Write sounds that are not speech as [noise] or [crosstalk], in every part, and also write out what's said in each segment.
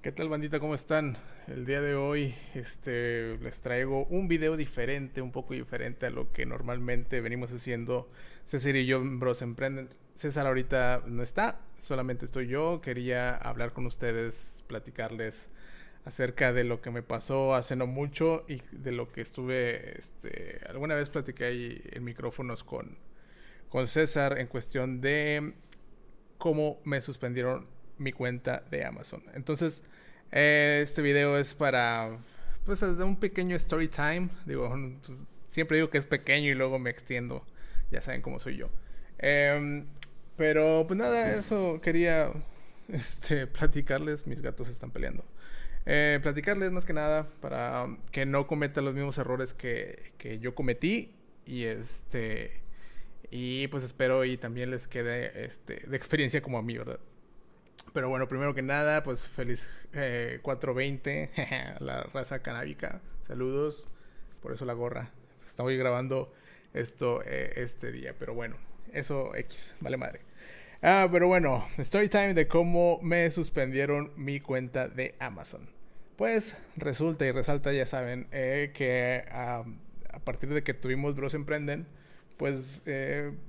¿Qué tal bandita? ¿Cómo están? El día de hoy este, les traigo un video diferente, un poco diferente a lo que normalmente venimos haciendo César y yo Bros Emprenden. César ahorita no está, solamente estoy yo. Quería hablar con ustedes, platicarles acerca de lo que me pasó hace no mucho y de lo que estuve, este, alguna vez platiqué ahí en micrófonos con, con César en cuestión de cómo me suspendieron mi cuenta de Amazon. Entonces, eh, este video es para, pues, un pequeño story time. Digo, pues, siempre digo que es pequeño y luego me extiendo. Ya saben cómo soy yo. Em, pero, pues nada, eso quería este, platicarles. Mis gatos están peleando. Eh, platicarles más que nada para que no cometan los mismos errores que, que yo cometí. Y este. Y pues espero y también les quede este, de experiencia como a mí, ¿verdad? Pero bueno, primero que nada, pues feliz 420 eh, a [laughs] la raza canábica. Saludos. Por eso la gorra. Estoy grabando esto eh, este día. Pero bueno, eso X, vale madre. Ah, pero bueno, story time de cómo me suspendieron mi cuenta de Amazon. Pues resulta y resalta, ya saben, eh, que a partir de que tuvimos Bros Emprenden, pues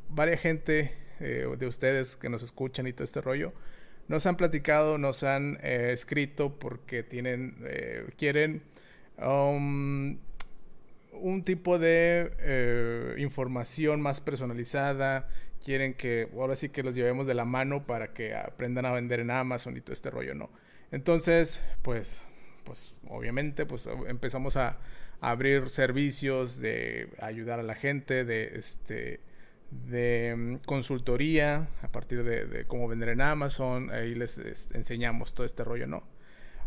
varias gente de ustedes que nos escuchan y todo este rollo, nos han platicado, nos han eh, escrito porque tienen, eh, quieren um, un tipo de eh, información más personalizada, quieren que ahora sí que los llevemos de la mano para que aprendan a vender en Amazon y todo este rollo, ¿no? Entonces, pues, pues obviamente, pues empezamos a, a abrir servicios de ayudar a la gente, de este de mm, consultoría a partir de, cómo vender en Amazon. Ahí les, enseñamos todo este rollo, ¿no?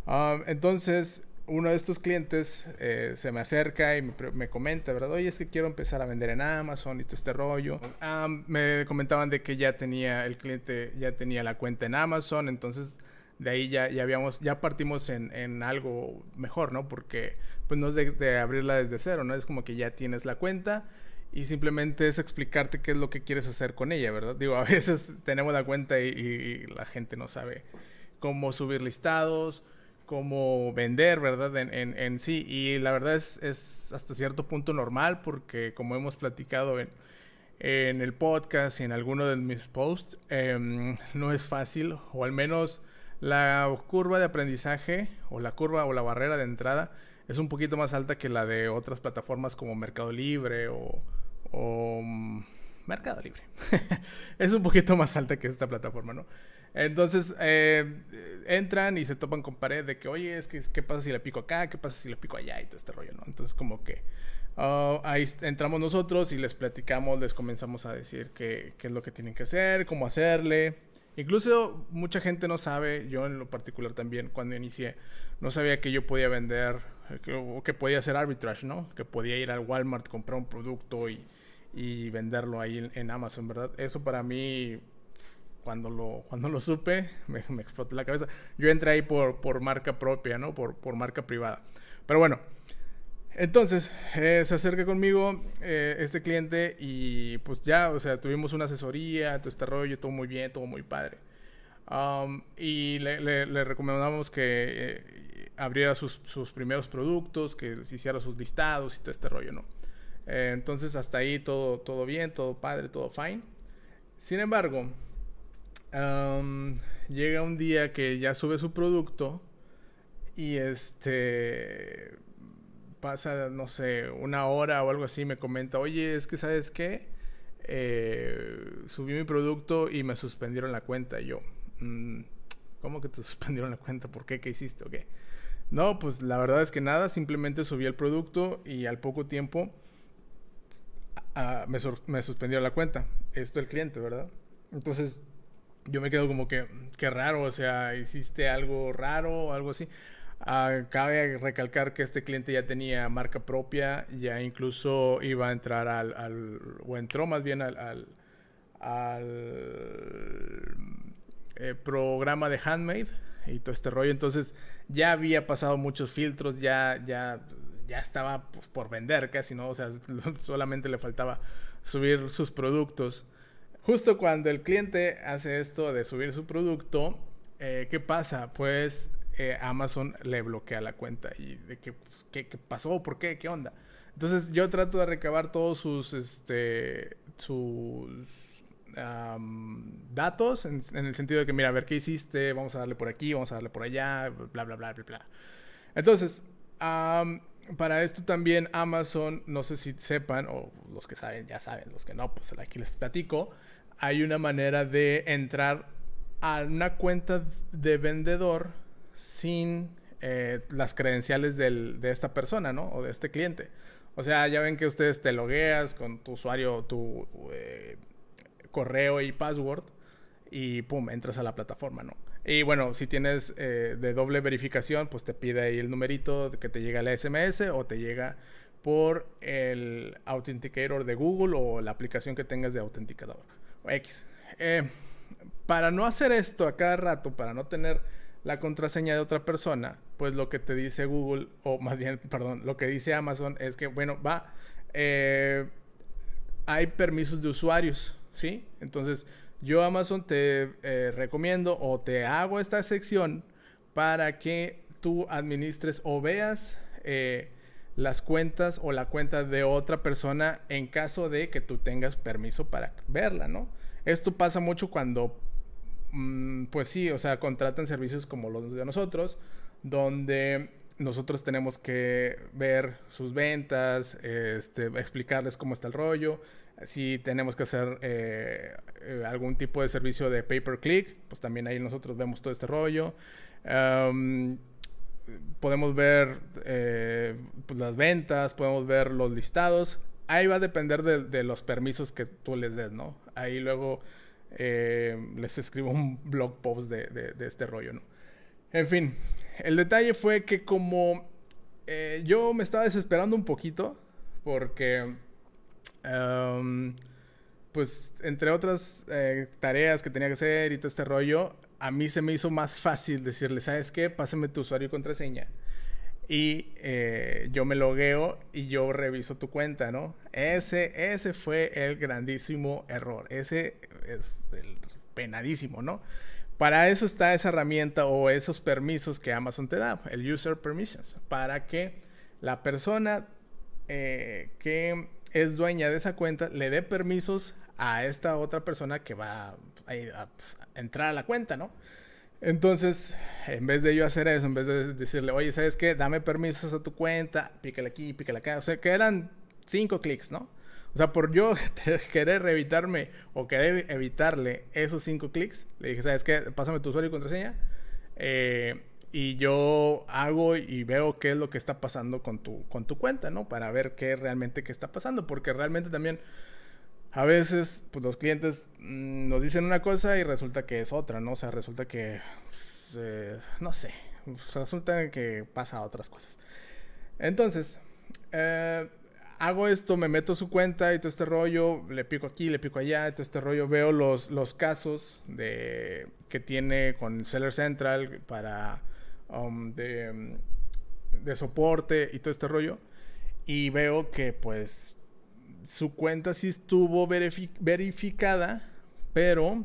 Ah, entonces, uno de estos clientes eh, se me acerca y me, comenta, ¿verdad? Oye, es que quiero empezar a vender en Amazon y todo este rollo. Ah, me comentaban de que ya tenía, el cliente ya tenía la cuenta en Amazon, entonces de ahí ya, ya habíamos, ya partimos en, en algo mejor, ¿no? Porque pues no es de abrirla desde cero, ¿no? Es como que ya tienes la cuenta y simplemente es explicarte qué es lo que quieres hacer con ella, ¿verdad? Digo, a veces [laughs] tenemos la cuenta y, la gente no sabe cómo subir listados, cómo vender, ¿verdad? En, en, sí. Y la verdad es, hasta cierto punto normal porque como hemos platicado en, en el podcast y en alguno de mis posts, em, no es fácil, o al menos la curva de aprendizaje o la curva o la barrera de entrada es un poquito más alta que la de otras plataformas como Mercado Libre o o mm, Mercado Libre. [laughs] es un poquito más alta que esta plataforma, ¿no? Entonces eh, entran y se topan con pared de que, oye, es que, ¿qué pasa si le pico acá? ¿Qué pasa si le pico allá? Y todo este rollo, ¿no? Entonces, como que oh, ahí entramos nosotros y les platicamos, les comenzamos a decir qué, qué es lo que tienen que hacer, cómo hacerle. Incluso mucha gente no sabe, yo en lo particular también, cuando inicié, no sabía que yo podía vender, o que podía hacer arbitrage, ¿no? Que podía ir al Walmart, comprar un producto y y venderlo ahí en, Amazon, ¿verdad? Eso para mí, cuando lo, cuando lo supe, [laughs] me, explotó la cabeza. Yo entré ahí por, por marca propia, ¿no? Por, por marca privada. Pero bueno, entonces eh, se acerca conmigo eh, este cliente y pues ya, o sea, tuvimos una asesoría, todo este rollo, todo muy bien, todo muy padre. Um, y le, le, recomendamos que eh, abriera sus, sus primeros productos, que hiciera sus listados y todo este rollo, ¿no? Eh, entonces hasta ahí todo, todo bien, todo padre, todo fine. Sin embargo, llega un día que ya sube su producto y este pasa, no sé, una hora o algo así, me comenta, oye, es que sabes qué, eh, subí mi producto y me suspendieron la cuenta. Y yo, mm, ¿cómo que te [laughs] suspendieron la cuenta? ¿Por qué? ¿Qué hiciste? ¿O qué? No, pues la verdad es que nada, simplemente subí el producto y al poco tiempo me, me, suspendió la cuenta. Esto el cliente, ¿verdad? Entonces yo me quedo como que, qué raro, o sea, hiciste algo raro o algo así. Uh, cabe recalcar que este cliente ya tenía marca propia, ya incluso iba a entrar al, al o entró más bien al, al, al eh, programa de Handmade y todo este rollo. Entonces ya había pasado muchos filtros, ya, ya ya estaba pues, por vender casi, ¿no? O sea, [laughs] solamente le faltaba subir sus productos. Justo cuando el cliente hace esto de subir su producto, eh, ¿qué pasa? Pues eh, Amazon le bloquea la cuenta y de pues, ¿qué, qué pasó, por qué, qué onda. Entonces yo trato de recabar todos sus, este, sus datos en, el sentido de que, mira, a ver qué hiciste, vamos a darle por aquí, vamos a darle por allá, bla, bla, bla, bla, bla. Entonces, para esto también Amazon, no sé si sepan, o los que saben ya saben, los que no, pues aquí les platico, hay una manera de entrar a una cuenta de vendedor sin eh, las credenciales de esta persona, ¿no? O de este cliente. O sea, ya ven que ustedes te logueas con tu usuario, tu eh, correo y password y pum, entras a la plataforma, ¿no? Y bueno, si tienes eh, de doble verificación, pues te pide ahí el numerito que te llega el SMS o te llega por el Authenticator de Google o la aplicación que tengas de autenticador X. Eh, para no hacer esto a cada rato, para no tener la contraseña de otra persona, pues lo que te dice Google, o más bien, [laughs] perdón, lo que dice Amazon es que, bueno, va, eh, hay permisos de usuarios, ¿sí? Entonces, yo Amazon te eh, recomiendo o te hago esta sección para que tú administres o veas eh, las cuentas o la cuenta de otra persona en caso de que tú tengas permiso para verla, ¿no? Esto pasa mucho cuando Mm, pues sí, o sea, contratan servicios como los de nosotros, donde nosotros tenemos que ver sus ventas, este, explicarles cómo está el rollo. Si tenemos que hacer eh, eh, algún tipo de servicio de pay per click, pues también ahí nosotros vemos todo este rollo. podemos ver eh, pues las ventas, podemos ver los listados. Ahí va a depender de, de los permisos que tú les des, ¿no? Ahí luego les escribo un blog post de, este rollo, ¿no? En fin, el detalle fue que como yo me estaba desesperando un poquito, porque, em, pues, entre otras eh, tareas que tenía que hacer y todo este rollo, a mí se me hizo más fácil decirle, ¿sabes qué? Pásame tu usuario y contraseña y eh, yo me logueo y yo reviso tu cuenta, ¿no? Ese, ese fue el grandísimo error. Ese es el penadísimo, ¿no? Para eso está esa herramienta o esos permisos que Amazon te da, el User Permissions, para que la persona eh, que es dueña de esa cuenta le dé permisos a esta otra persona que va a, pues, a entrar a la cuenta, ¿no? Entonces, en vez de yo hacer eso, en vez de decirle, oye, ¿sabes qué? Dame permisos a tu cuenta, pícale aquí, pícale acá. O sea, que eran cinco clics, ¿no? O sea, por yo [laughs] querer evitarme o querer evitarle esos cinco clics, le dije, ¿sabes qué? Pásame tu usuario y contraseña. Eh, y yo hago y veo qué es lo que está pasando con tu, con tu cuenta, ¿no? Para ver qué realmente qué está pasando. Porque realmente también a veces pues, los clientes mm, nos dicen una cosa y resulta que es otra, ¿no? O sea, resulta que, pues, eh, no sé, resulta que pasa otras cosas. Entonces, eh, hago esto, me meto su cuenta y todo este rollo, le pico aquí, le pico allá, todo este rollo, veo los, los casos de, que tiene con Seller Central para um, de, de soporte y todo este rollo. Y veo que pues su cuenta sí estuvo verificada, pero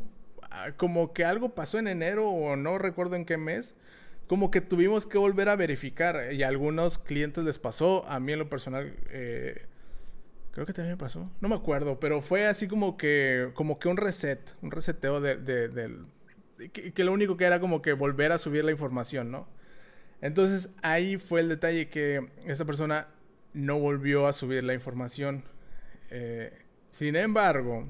ah, como que algo pasó en enero o no recuerdo en qué mes, como que tuvimos que volver a verificar y a algunos clientes les pasó, a mí en lo personal eh, creo que también me pasó, no me acuerdo, pero fue así como que como que un reset, un reseteo de, que, lo único que era como que volver a subir la información, ¿no? Entonces ahí fue el detalle que esta persona no volvió a subir la información eh, sin embargo,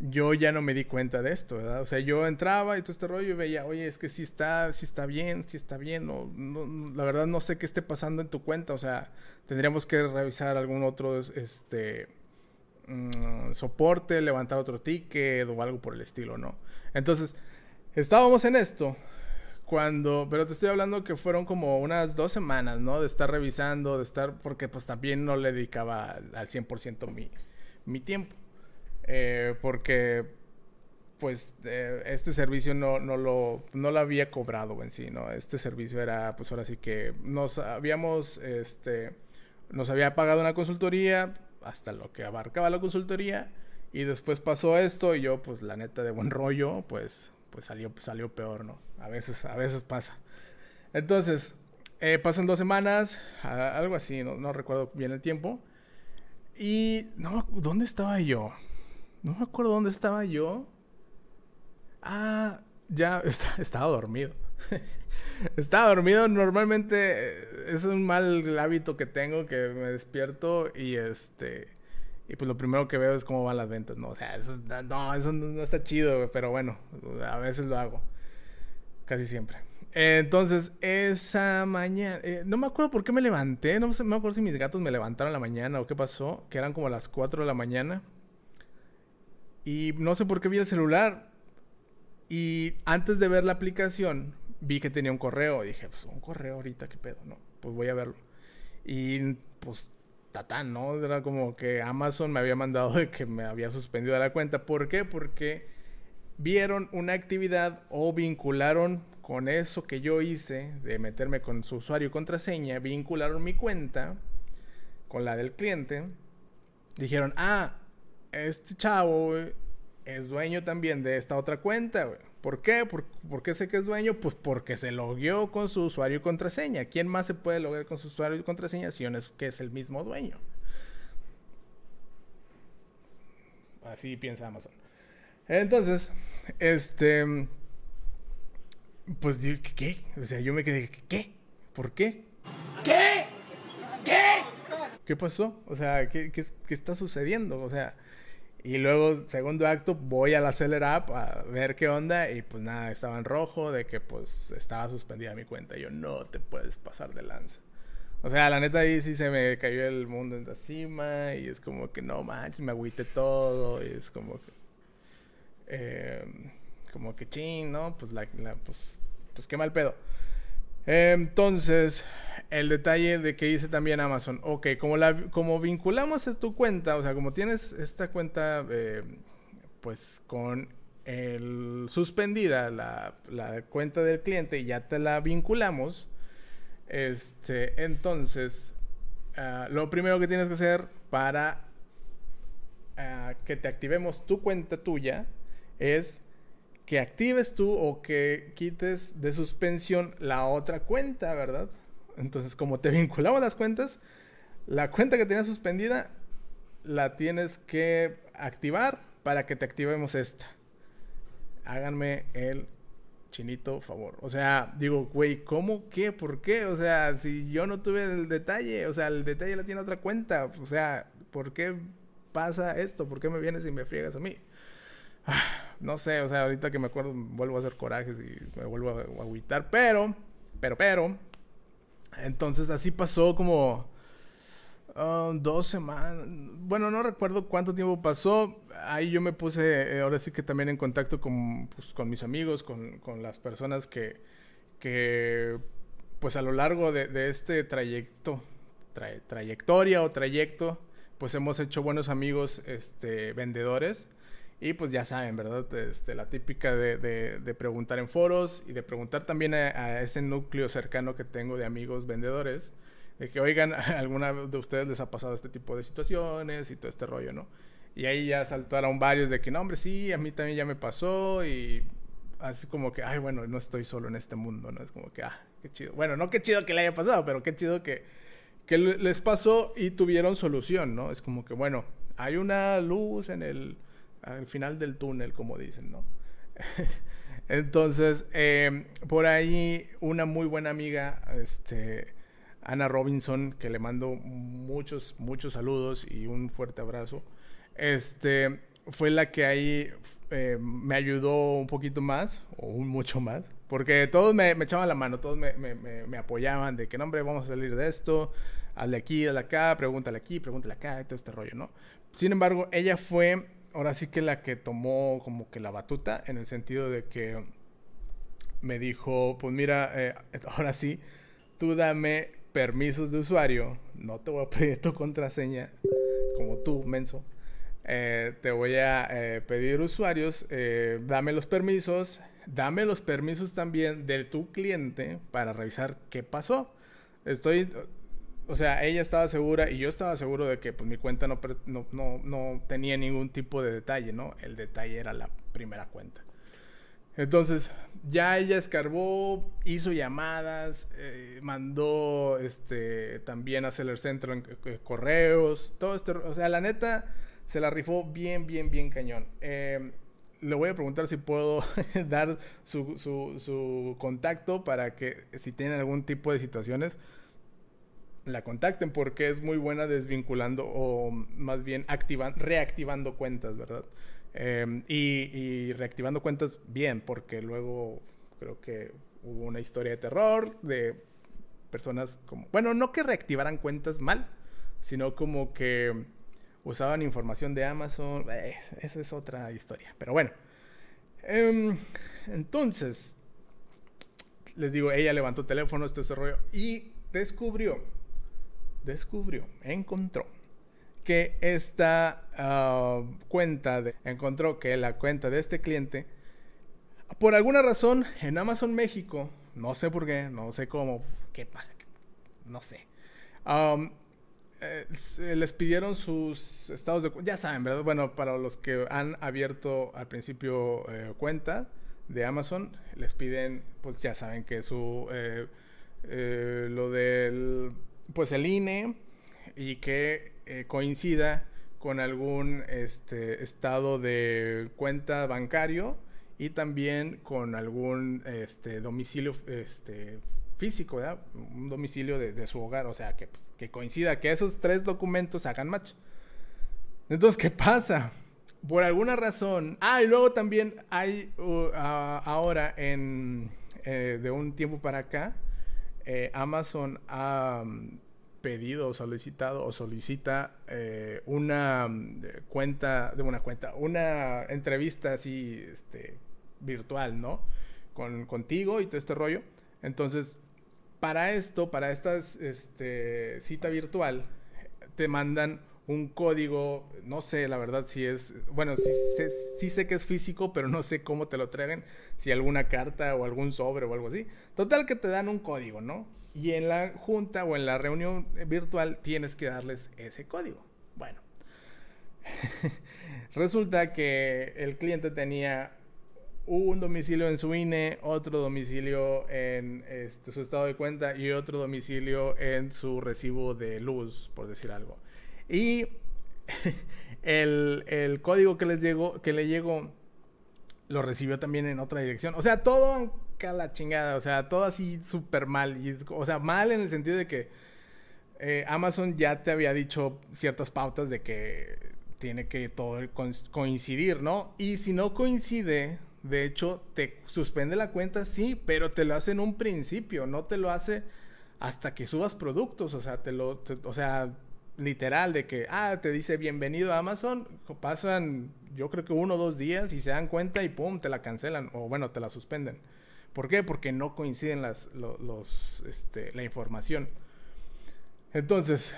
yo ya no me di cuenta de esto, ¿verdad? O sea, yo entraba y todo este rollo y veía, oye, es que si está, si está bien, si está bien, no, la verdad no sé qué esté pasando en tu cuenta, o sea, tendríamos que revisar algún otro, este, mm, soporte, levantar otro ticket o algo por el estilo, ¿no? Entonces, estábamos en esto cuando, pero te estoy hablando que fueron como unas dos semanas, ¿no? De estar revisando, de estar, porque pues también no le dedicaba al 100% mi, mi tiempo. Eh, porque pues eh, este servicio no, no, lo, no lo había cobrado en sí, ¿no? Este servicio era, pues ahora sí que nos habíamos, este, nos había pagado una consultoría hasta lo que abarcaba la consultoría y después pasó esto y yo, pues la neta de buen rollo, pues pues salió, salió peor, ¿no? A veces, a veces pasa. Entonces, eh, pasan dos semanas, algo así, no, no, recuerdo bien el tiempo. Y no, ¿dónde estaba yo? No me acuerdo dónde estaba yo. Ah, ya [laughs] estaba dormido. [laughs] estaba dormido. Normalmente eh, es un mal hábito que tengo que me despierto y este y pues lo primero que veo es cómo van las ventas, ¿no? O sea, eso, no, eso no está chido, pero bueno, a veces lo hago. Casi siempre. Entonces, esa mañana, eh, no me acuerdo por qué me levanté, no me acuerdo si mis gatos me levantaron la mañana o qué pasó, que eran como las 4 de la mañana. Y no sé por qué vi el celular. Y antes de ver la aplicación, vi que tenía un correo. Y dije, pues un correo ahorita, qué pedo, ¿no? Pues voy a verlo. Y pues tatán, ¿no? Era como que Amazon me había mandado de que me había suspendido la cuenta. ¿Por qué? Porque vieron una actividad o vincularon con eso que yo hice de meterme con su usuario y contraseña, vincularon mi cuenta con la del cliente. Dijeron, ah, este chavo es dueño también de esta otra cuenta. ¿Por qué? ¿Por, qué sé que es dueño? Pues porque se logueó con su usuario y contraseña. ¿Quién más se puede loguear con su usuario y contraseña si no es que es el mismo dueño? Así piensa Amazon. Entonces, este. Pues, ¿qué? O sea, yo me quedé, ¿qué? ¿Por qué? ¿Qué? ¿Qué? ¿Qué pasó? O sea, ¿qué, qué, qué está sucediendo? O sea, y luego, segundo acto, voy a la Seller App a ver qué onda y pues nada, estaba en rojo de que pues estaba suspendida mi cuenta. Yo, no te puedes pasar de lanza. O sea, la neta ahí sí se me cayó el mundo en encima y es como que no manches, me agüité todo y es como que... Eh, como que ching, ¿no? Pues, la, pues, pues qué mal pedo. Entonces, el detalle de que hice también Amazon. Ok, como, la, como vinculamos a tu cuenta, o sea, como tienes esta cuenta, eh, pues con el suspendida la, cuenta del cliente y ya te la vinculamos, este, entonces, ah, lo primero que tienes que hacer para ah, que te activemos tu cuenta tuya es que actives tú o que quites de suspensión la otra cuenta, ¿verdad? Entonces, como te [laughs] vinculamos las cuentas, la cuenta que tenías suspendida la tienes que activar para que te activemos esta. Háganme el chinito favor. O sea, digo, güey, ¿cómo? ¿Qué? ¿Por qué? O sea, si yo no tuve el detalle, o sea, el detalle la tiene otra cuenta. O sea, ¿por qué pasa esto? ¿Por qué me vienes y me friegas a mí? No sé, o sea, ahorita que me acuerdo vuelvo a hacer corajes y me vuelvo a agüitar, pero, pero, pero, entonces así pasó como um, dos semanas. Bueno, no recuerdo cuánto tiempo pasó. Ahí yo me puse, eh, ahora sí que también en contacto con, pues, con mis amigos, con, con, las personas que, que, pues a lo largo de, de este trayecto, trayectoria o trayecto, pues hemos hecho buenos amigos este, vendedores. Y pues ya saben, ¿verdad? Este, la típica de, de, preguntar en foros y de preguntar también a, ese núcleo cercano que tengo de amigos vendedores, de que, oigan, [laughs] ¿alguna de ustedes les ha pasado este tipo de situaciones y todo este rollo, ¿no? Y ahí ya saltaron varios de que, no, hombre, sí, a mí también ya me pasó y así como que, ay, bueno, no estoy solo en este mundo, ¿no? Es como que, ah, qué chido. Bueno, no qué chido que le haya pasado, pero qué chido que, que les pasó y tuvieron solución, ¿no? Es como que, bueno, hay una luz en el al final del túnel, como dicen, ¿no? [laughs] Entonces, eh, por ahí una muy buena amiga, este, Ana Robinson, que le mando muchos, muchos saludos y un fuerte abrazo, este, fue la que ahí eh, me ayudó un poquito más, o un mucho más, porque todos me, echaban la mano, todos me, me, apoyaban de que, no, hombre, vamos a salir de esto, hazle aquí, hazle acá, pregúntale aquí, pregúntale acá, todo este rollo, ¿no? Sin embargo, ella fue ahora sí que la que tomó como que la batuta en el sentido de que me dijo, pues mira, eh, [laughs] ahora sí, tú dame permisos de usuario, no te voy a pedir tu contraseña, como tú, menso. Eh, te voy a eh, pedir usuarios, dame los permisos, dame los permisos también de tu cliente para revisar qué pasó. Estoy, o sea, ella estaba segura y yo estaba seguro de que pues, mi cuenta no, no, no, tenía ningún tipo de detalle, ¿no? El detalle era la primera cuenta. Entonces, ya ella escarbó, hizo llamadas, eh, mandó este también a Seller Centro en, eh, correos, todo esto, o sea, la neta se la rifó bien, bien, bien cañón. Eh, le voy a preguntar si puedo [laughs] dar su, su, su, contacto para que si tienen algún tipo de situaciones la contacten porque es muy buena desvinculando o más bien activando, reactivando cuentas, ¿verdad? Em, y, reactivando cuentas bien, porque luego creo que hubo una historia de terror de personas como, bueno, no que reactivaran cuentas mal, sino como que usaban información de Amazon. Eh, esa es otra historia, pero bueno. Em, entonces, les digo, ella levantó teléfono, este rollo, y descubrió, descubrió, encontró que esta ah, cuenta, de, encontró que la cuenta de este cliente, por alguna razón en Amazon México, no sé por qué, no sé cómo, qué, no sé, eh, les pidieron sus estados de ya saben, ¿verdad? Bueno, para los que han abierto al principio eh, cuenta de Amazon, les piden, pues ya saben que su, eh, lo del, pues el INE y que eh, coincida con algún este, estado de cuenta bancario y también con algún este, domicilio este, físico, un domicilio de, su hogar, o sea, que, pues, que coincida, que esos tres documentos hagan match. Entonces, ¿qué pasa? Por alguna razón. Ah, y luego también hay uh, ahora en eh, de un tiempo para acá, eh, Amazon ha pedido o solicitado o solicita eh, una mm, cuenta, de una cuenta, una entrevista así este, virtual, ¿no? Con, contigo y todo este rollo. Entonces, para esto, para esta este, cita virtual, te mandan un código, no sé la verdad si es, bueno, sí, sí sé que es físico, pero no sé cómo te lo traen, si alguna carta o algún sobre o algo así. Total que te dan un código, ¿no? Y en la junta o en la reunión virtual tienes que darles ese código. Bueno, [laughs] resulta que el cliente tenía un domicilio en su INE, otro domicilio en este, su estado de cuenta y otro domicilio en su recibo de luz, por decir algo. Y [laughs] el, el código que les llegó, que le llegó, lo recibió también en otra dirección. O sea, todo la chingada. O sea, todo así súper mal. O sea, mal en el sentido de que eh, Amazon ya te había dicho ciertas pautas de que tiene que todo coincidir, ¿no? Y si no coincide, de hecho, te suspende la cuenta, sí, pero te lo hace en un principio, no te lo hace hasta que subas productos. O sea, te lo. o sea, literal, de que, ah, te dice bienvenido a Amazon, pasan yo creo que uno o dos días y se dan cuenta y pum, te la cancelan o bueno, te la suspenden. ¿Por qué? Porque no coinciden las, los, este, la información. Entonces,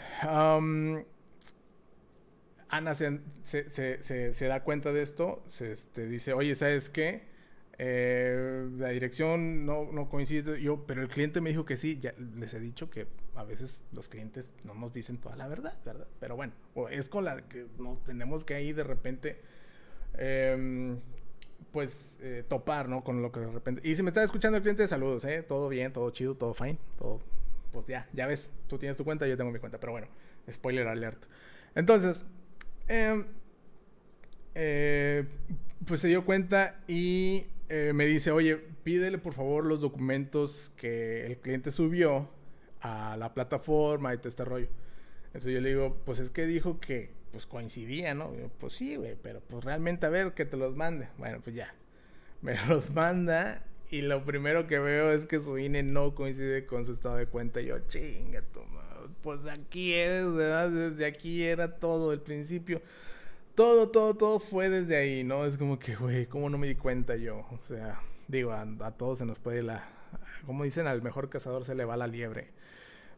Ana se, da cuenta de esto, se este, dice, oye, ¿sabes qué? Eh, la dirección no, no, coincide, yo, pero el cliente me dijo que sí, ya les he dicho que a veces los clientes no nos dicen toda la verdad, ¿verdad? Pero bueno, es con la que nos tenemos que ir de repente... Eh, pues eh, topar, ¿no? Con lo que de repente... Y si me está escuchando el cliente, saludos, ¿eh? Todo bien, todo chido, todo fine, todo... Pues ya, ya ves, tú tienes tu cuenta, yo tengo mi cuenta, pero bueno, spoiler alert. Entonces, em, eh, pues se dio cuenta y eh, me dice, oye, pídele por favor los documentos que el cliente subió a la plataforma y todo este rollo. Entonces yo le digo, pues es que dijo que pues coincidía, ¿no? pues sí, güey, pero pues realmente a ver que te los mande. Bueno, pues ya. Me [laughs] los manda y lo primero que veo es que su INE no coincide con su estado de cuenta. Yo, chinga. Pues aquí es, ¿verdad? Desde aquí era todo, el principio. Todo, todo, todo fue desde ahí, ¿no? Es como que, güey, ¿cómo no me di cuenta yo? O sea, digo, a, a todos se nos puede la... Como dicen, al mejor cazador se le va la liebre.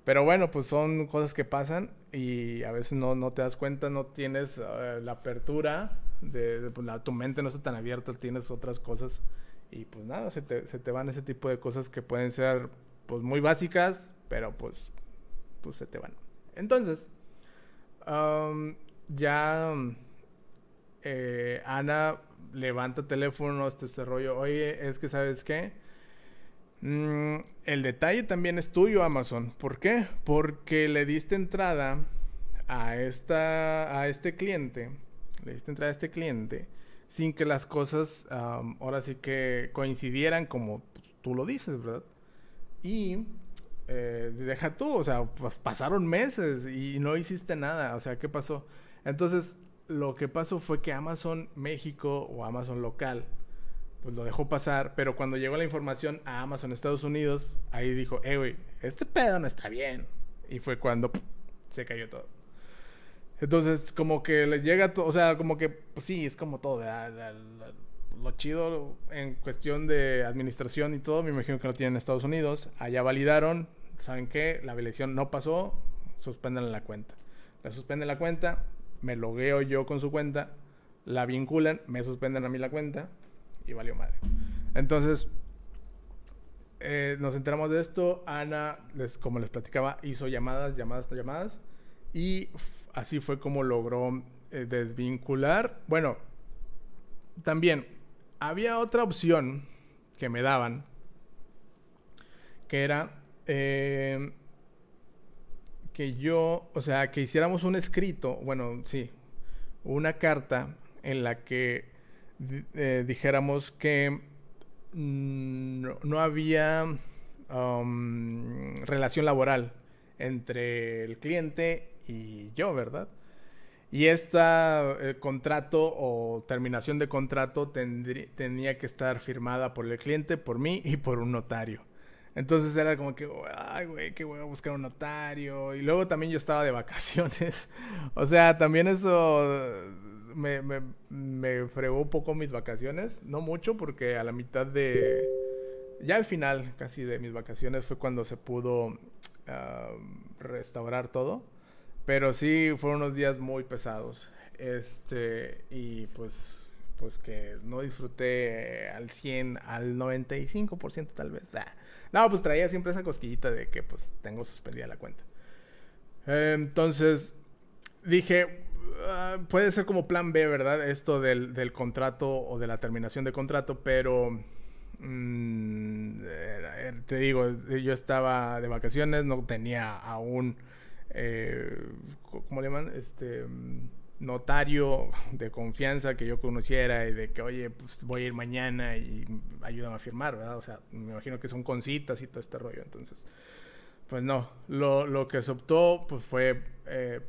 Pero bueno, pues son cosas que pasan y a veces no, no te das cuenta, no tienes eh, la apertura, de, pues tu mente no está tan abierta, tienes otras cosas y pues nada, se te, se te van ese tipo de cosas que pueden ser pues muy básicas, pero pues, pues se te van. Entonces, ya eh, Ana levanta teléfono, este, este rollo. Oye, es que sabes qué? Mm, el detalle también es tuyo, Amazon. ¿Por qué? Porque le diste entrada a, esta, a este cliente. Le diste entrada a este cliente sin que las cosas ahora sí que coincidieran como tú lo dices, ¿verdad? Y eh, deja tú, o sea, pues pasaron meses y no hiciste nada, o sea, ¿qué pasó? Entonces, lo que pasó fue que Amazon México o Amazon local, pues lo dejó pasar, pero cuando llegó la información a Amazon Estados Unidos, ahí dijo, eh, güey, este pedo no está bien. Y fue cuando se cayó todo. Entonces, como que le llega, o sea, como que, pues sí, es como todo. lo chido en cuestión de administración y todo, me imagino que lo tienen en Estados Unidos. Allá validaron, ¿saben qué? La elección no pasó, suspenden la cuenta. La suspenden la cuenta, me logueo yo con su cuenta, la vinculan, me suspenden a mí la cuenta y valió madre. Entonces, eh, nos enteramos de esto. Ana, les, como les platicaba, hizo llamadas, llamadas, llamadas. Y así fue como logró eh, desvincular. Bueno, también había otra opción que me daban, que era eh, que yo, o sea, que hiciéramos un escrito, bueno, sí, una carta en la que eh, dijéramos que mm, no, había um, relación laboral entre el cliente y yo, ¿verdad? Y este contrato o terminación de contrato tenía que estar firmada por el cliente, por mí y por un notario. Entonces era como que, ay, güey, que voy a buscar un notario. Y luego también yo estaba de [laughs] vacaciones. o sea, también eso me, fregó un poco mis vacaciones. No mucho, porque a la mitad de. Ya al final casi de mis vacaciones fue cuando se pudo restaurar todo. Pero sí, fueron unos días muy pesados. Este, y pues, pues que no disfruté al 100, al 95% tal vez. Ah. No, pues traía siempre esa cosquillita de que pues tengo suspendida la cuenta. entonces, dije, ah, puede ser como plan B, ¿verdad? Esto del, del contrato o de la terminación de contrato, pero mm, te digo, yo estaba de vacaciones, no tenía aún eh, ¿cómo le llaman? Este notario de confianza que yo conociera y de que, oye, pues voy a ir mañana y ayúdame a firmar, ¿verdad? O sea, me imagino que son con citas y todo este rollo. Entonces, pues no, lo, lo que se optó pues fue eh,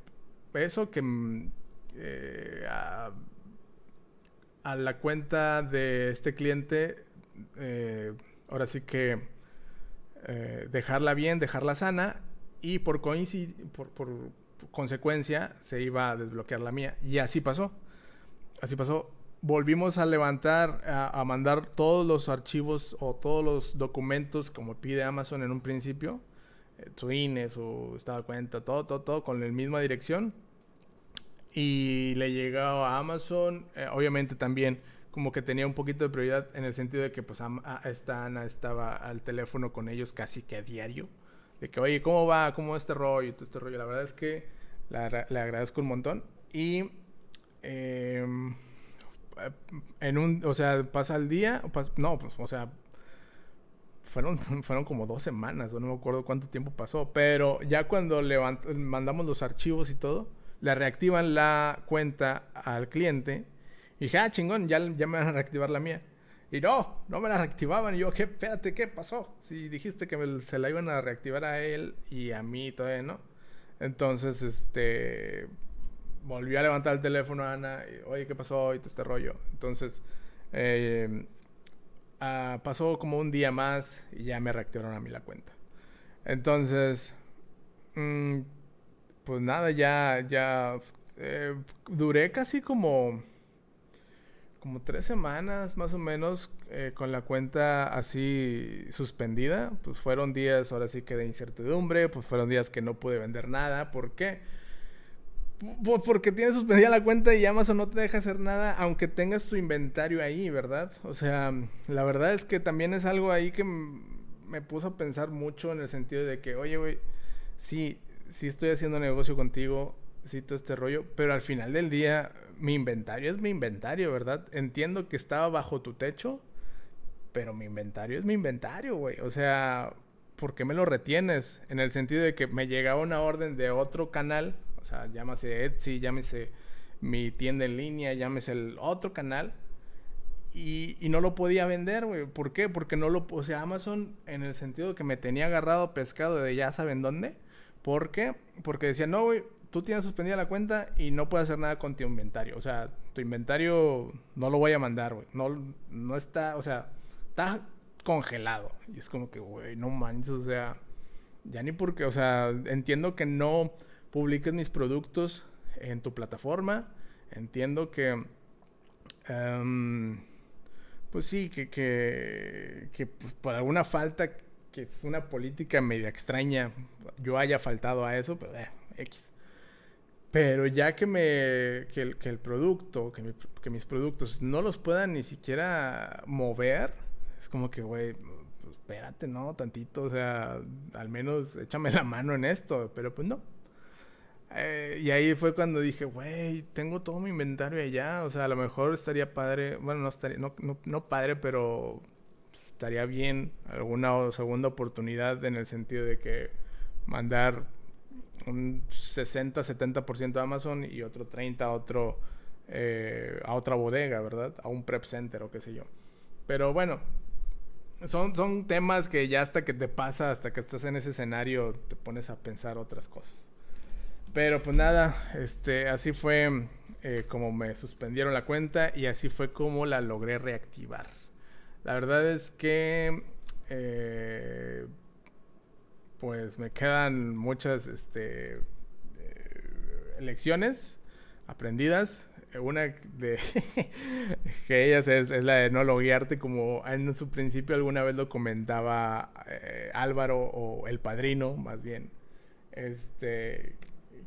eso que mm, eh, a, a, la cuenta de este cliente, eh, ahora sí que dejarla bien, dejarla sana y por, por, por, consecuencia se iba a desbloquear la mía. Y así pasó. Así pasó. Volvimos a levantar, a, mandar todos los archivos o todos los documentos como pide Amazon en un principio. Eh, su INE, su estado de cuenta, todo, todo, todo con la misma dirección. Y le llegó a Amazon. Eh, obviamente también como que tenía un poquito de prioridad en el sentido de que pues esta Ana estaba al teléfono con ellos casi que a diario de que, oye, ¿cómo va? ¿Cómo va este rollo? Todo este rollo. La verdad es que le agradezco un montón. Y em, en un, o sea, pasa el día, no, pues, o sea, fueron, [laughs] fueron como dos semanas, no me acuerdo cuánto tiempo pasó, pero ya cuando mandamos los archivos y todo, le reactivan la cuenta al cliente y dije, ah, chingón, ya, ya me van a reactivar la mía. Y no, no me la reactivaban. Y yo, ¿qué? Espérate, ¿qué pasó? Si dijiste que se la iban a reactivar a él y a mí todavía no. Entonces, este. Volví a levantar el teléfono a Ana. Oye, ¿qué pasó? Y todo este rollo. Entonces, eh, pasó como un día más y ya me reactivaron a mí la cuenta. Entonces, mm, pues nada, ya, ya. Eh, duré casi como como tres semanas más o menos eh, con la cuenta así suspendida. Pues fueron días ahora sí que de incertidumbre, pues fueron días que no pude vender nada. ¿Por qué? porque tienes suspendida la cuenta y Amazon no te deja hacer nada aunque tengas tu inventario ahí, ¿verdad? O sea, la verdad es que también es algo ahí que me puso a pensar mucho en el sentido de que, oye, güey, sí, sí estoy haciendo negocio contigo, sí todo este rollo, pero al final del día mi inventario es mi inventario, ¿verdad? Entiendo que estaba bajo tu techo, pero mi inventario es mi inventario, güey. O sea, ¿por qué me lo retienes? En el sentido de que me llegaba una orden de otro canal, o sea, llámase Etsy, llámese mi tienda en línea, llámese el otro canal, y, y no lo podía vender, güey. ¿Por qué? Porque no lo, o sea, Amazon en el sentido de que me tenía agarrado pescado de ya saben dónde. ¿Por qué? Porque decía, no, güey, tú tienes suspendida la cuenta y no puedes hacer nada con tu inventario. O sea, tu inventario no lo voy a mandar, güey. No, no está, o sea, está congelado. Y es como que, güey, no manches, o sea, ya ni porque, o sea, entiendo que no publiques mis productos en tu plataforma. Entiendo que, em, pues sí, que, que, que pues, por alguna falta, que es una política media extraña, yo haya faltado a eso, pero eh, X. Pero ya que me que el, que el producto, que, que, mis productos no los puedan ni siquiera mover, es como que, güey, pues espérate, ¿no? Tantito, o sea, al menos échame la mano en esto, pero pues no. Eh, y ahí fue cuando dije, güey, tengo todo mi inventario allá, o sea, a lo mejor estaría padre, bueno, no estaría, no, no, no padre, pero estaría bien alguna segunda oportunidad en el sentido de que mandar un 60-70% a Amazon y otro 30% a, otro, eh, a otra bodega, ¿verdad? A un prep center o qué sé yo. Pero bueno, son, son temas que ya hasta que te pasa, hasta que estás en ese escenario, te pones a pensar otras cosas. Pero pues nada, este, así fue eh, como me suspendieron la cuenta y así fue como la logré reactivar. La verdad es que eh, pues me quedan muchas este, eh, lecciones aprendidas. Una de [laughs] que ellas es, la de no loguearte, como en su principio alguna vez lo comentaba eh, Álvaro o el padrino, más bien. Este,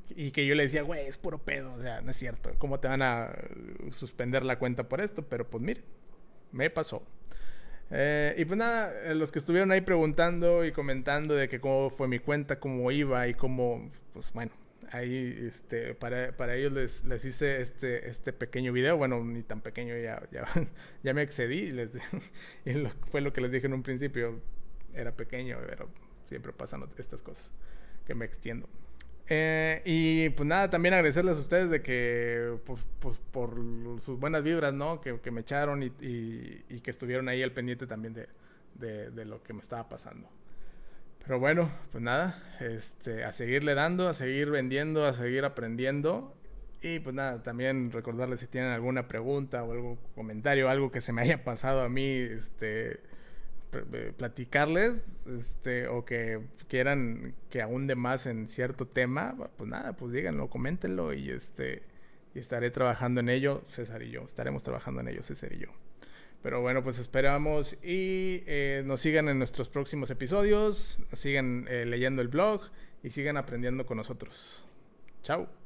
y que yo le decía, güey, es puro pedo, o sea, no es cierto. ¿Cómo te van a suspender la cuenta por esto? Pero pues mire, me pasó. Eh, y pues nada, eh, los que estuvieron ahí preguntando y comentando de que cómo fue mi cuenta, cómo iba y cómo, pues bueno, ahí este, para, para ellos les, les hice este, este pequeño video, bueno, ni tan pequeño, ya, ya, [laughs] ya me excedí y, les, [laughs] y lo, fue lo que les dije en un principio, era pequeño, pero siempre pasan estas cosas, que me extiendo. Eh, y pues nada, también agradecerles a ustedes de que, pues, pues por sus buenas vibras, ¿no? Que, que me echaron y, y, que estuvieron ahí al pendiente también de, de, de, lo que me estaba pasando. Pero bueno, pues nada, este, a seguirle dando, a seguir vendiendo, a seguir aprendiendo. Y pues nada, también recordarles si tienen alguna pregunta o algún comentario, algo que se me haya pasado a mí, este platicarles este, o que quieran que ahonde más en cierto tema, pues nada, pues díganlo, coméntenlo y este y estaré trabajando en ello, César y yo, estaremos trabajando en ello, César y yo. Pero bueno, pues esperamos y eh, nos sigan en nuestros próximos episodios, sigan eh, leyendo el blog y sigan aprendiendo con nosotros. Chao.